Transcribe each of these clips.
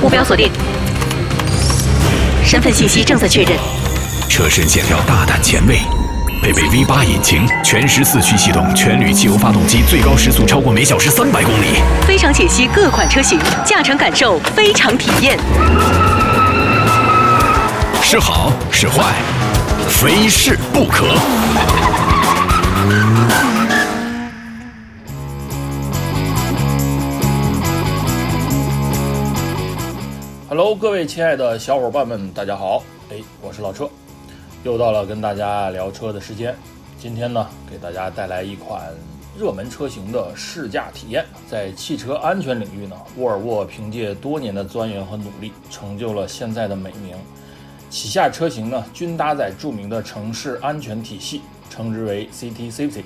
目标锁定，身份信息正在确认。车身线条大胆前卫，配备 V8 引擎，全时四驱系统，全铝汽油发动机，最高时速超过每小时三百公里。非常解析各款车型，驾乘感受非常体验。是好是坏，非试不可。Hello，各位亲爱的小伙伴们，大家好！哎，我是老车，又到了跟大家聊车的时间。今天呢，给大家带来一款热门车型的试驾体验。在汽车安全领域呢，沃尔沃凭借多年的钻研和努力，成就了现在的美名。旗下车型呢，均搭载著名的城市安全体系，称之为 City Safety。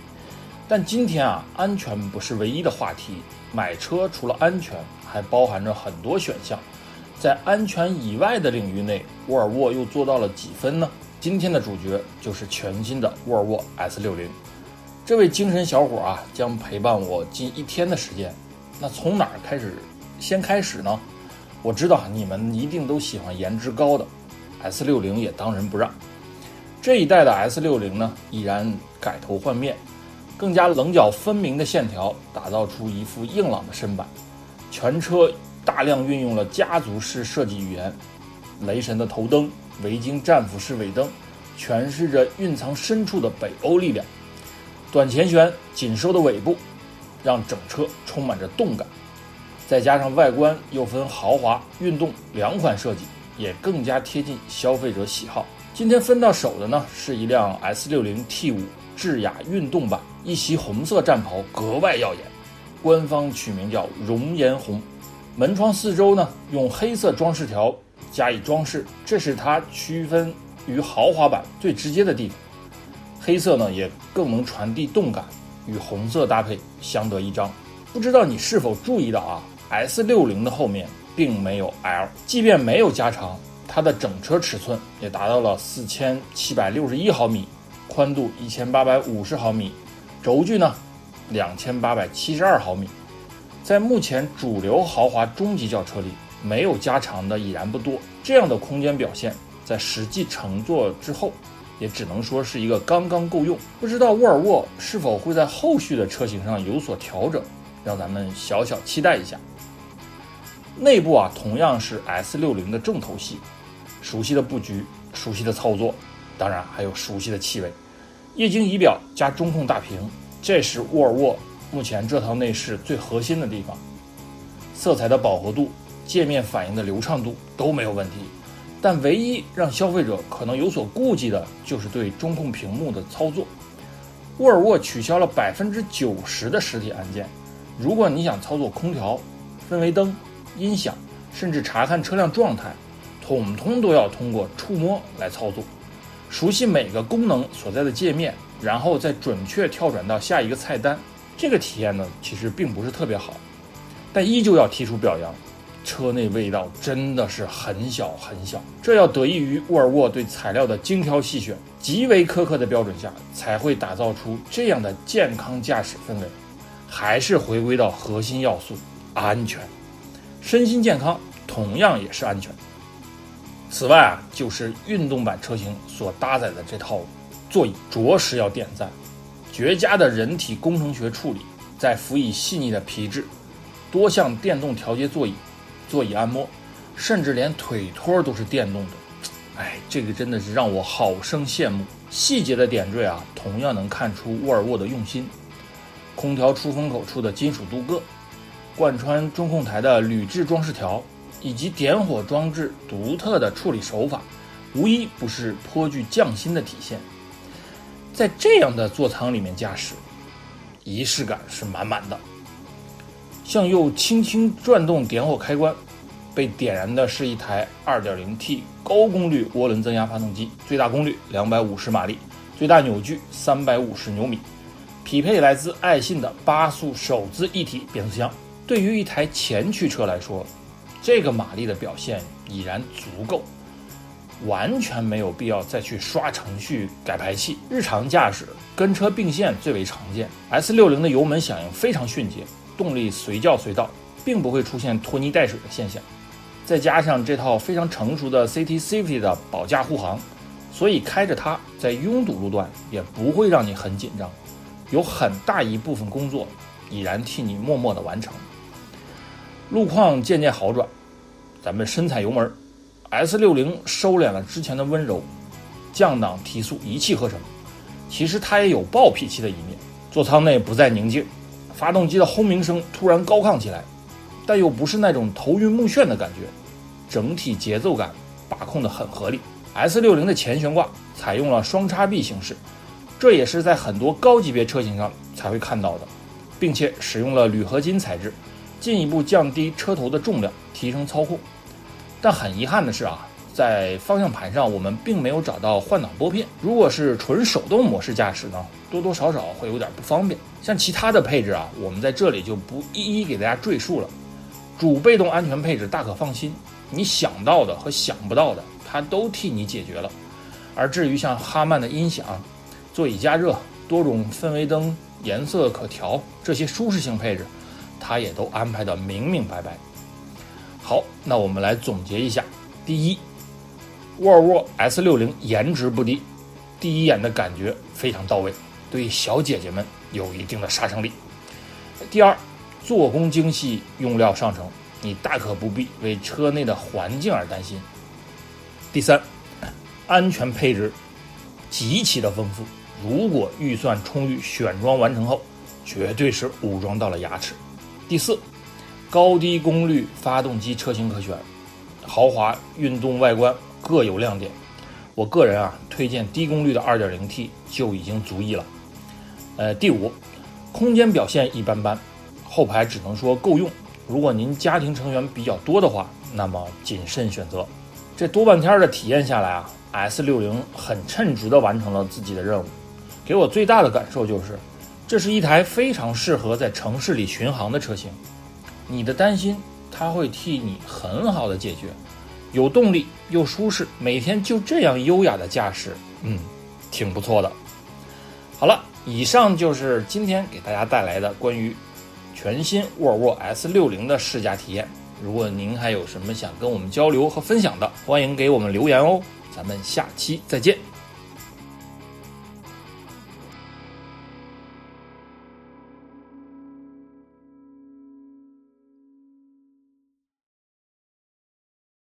但今天啊，安全不是唯一的话题。买车除了安全，还包含着很多选项。在安全以外的领域内，沃尔沃又做到了几分呢？今天的主角就是全新的沃尔沃 S60。这位精神小伙啊，将陪伴我近一天的时间。那从哪儿开始？先开始呢？我知道你们一定都喜欢颜值高的，S60 也当仁不让。这一代的 S60 呢，依然改头换面，更加棱角分明的线条，打造出一副硬朗的身板。全车。大量运用了家族式设计语言，雷神的头灯、维京战斧式尾灯，诠释着蕴藏深处的北欧力量。短前悬、紧收的尾部，让整车充满着动感。再加上外观又分豪华、运动两款设计，也更加贴近消费者喜好。今天分到手的呢，是一辆 S60 T5 智雅运动版，一袭红色战袍格外耀眼，官方取名叫熔岩红。门窗四周呢，用黑色装饰条加以装饰，这是它区分于豪华版最直接的地方。黑色呢，也更能传递动感，与红色搭配相得益彰。不知道你是否注意到啊？S60 的后面并没有 L，即便没有加长，它的整车尺寸也达到了四千七百六十一毫米，宽度一千八百五十毫米，轴距呢两千八百七十二毫米。在目前主流豪华中级轿车里，没有加长的已然不多。这样的空间表现，在实际乘坐之后，也只能说是一个刚刚够用。不知道沃尔沃是否会在后续的车型上有所调整，让咱们小小期待一下。内部啊，同样是 S60 的重头戏，熟悉的布局，熟悉的操作，当然还有熟悉的气味。液晶仪表加中控大屏，这是沃尔沃。目前这套内饰最核心的地方，色彩的饱和度、界面反应的流畅度都没有问题，但唯一让消费者可能有所顾忌的就是对中控屏幕的操作。沃尔沃取消了百分之九十的实体按键，如果你想操作空调、氛围灯、音响，甚至查看车辆状态，统统都要通过触摸来操作。熟悉每个功能所在的界面，然后再准确跳转到下一个菜单。这个体验呢，其实并不是特别好，但依旧要提出表扬。车内味道真的是很小很小，这要得益于沃尔沃对材料的精挑细选，极为苛刻的标准下，才会打造出这样的健康驾驶氛围。还是回归到核心要素——安全，身心健康同样也是安全。此外啊，就是运动版车型所搭载的这套座椅，着实要点赞。绝佳的人体工程学处理，再辅以细腻的皮质，多项电动调节座椅，座椅按摩，甚至连腿托都是电动的。哎，这个真的是让我好生羡慕。细节的点缀啊，同样能看出沃尔沃的用心。空调出风口处的金属镀铬，贯穿中控台的铝制装饰条，以及点火装置独特的处理手法，无一不是颇具匠心的体现。在这样的座舱里面驾驶，仪式感是满满的。向右轻轻转动点火开关，被点燃的是一台 2.0T 高功率涡轮增压发动机，最大功率250马力，最大扭矩350牛米，匹配来自爱信的八速手自一体变速箱。对于一台前驱车来说，这个马力的表现已然足够。完全没有必要再去刷程序改排气，日常驾驶跟车并线最为常见。S60 的油门响应非常迅捷，动力随叫随到，并不会出现拖泥带水的现象。再加上这套非常成熟的 CT Safety 的保驾护航，所以开着它在拥堵路段也不会让你很紧张，有很大一部分工作已然替你默默的完成。路况渐渐好转，咱们深踩油门，S60 收敛了之前的温柔，降档提速一气呵成。其实它也有暴脾气的一面，座舱内不再宁静，发动机的轰鸣声突然高亢起来。但又不是那种头晕目眩的感觉，整体节奏感把控得很合理。S60 的前悬挂采用了双叉臂形式，这也是在很多高级别车型上才会看到的，并且使用了铝合金材质，进一步降低车头的重量，提升操控。但很遗憾的是啊，在方向盘上我们并没有找到换挡拨片，如果是纯手动模式驾驶呢，多多少少会有点不方便。像其他的配置啊，我们在这里就不一一给大家赘述了。主被动安全配置大可放心，你想到的和想不到的，它都替你解决了。而至于像哈曼的音响、座椅加热、多种氛围灯颜色可调这些舒适性配置，它也都安排的明明白白。好，那我们来总结一下：第一，沃尔沃 S60 颜值不低，第一眼的感觉非常到位，对小姐姐们有一定的杀伤力。第二。做工精细，用料上乘，你大可不必为车内的环境而担心。第三，安全配置极其的丰富，如果预算充裕，选装完成后绝对是武装到了牙齿。第四，高低功率发动机车型可选，豪华运动外观各有亮点。我个人啊推荐低功率的 2.0T 就已经足矣了。呃，第五，空间表现一般般。后排只能说够用，如果您家庭成员比较多的话，那么谨慎选择。这多半天的体验下来啊，S60 很称职地完成了自己的任务。给我最大的感受就是，这是一台非常适合在城市里巡航的车型。你的担心，他会替你很好的解决。有动力又舒适，每天就这样优雅的驾驶，嗯，挺不错的。好了，以上就是今天给大家带来的关于。全新沃尔沃 S 六零的试驾体验，如果您还有什么想跟我们交流和分享的，欢迎给我们留言哦。咱们下期再见。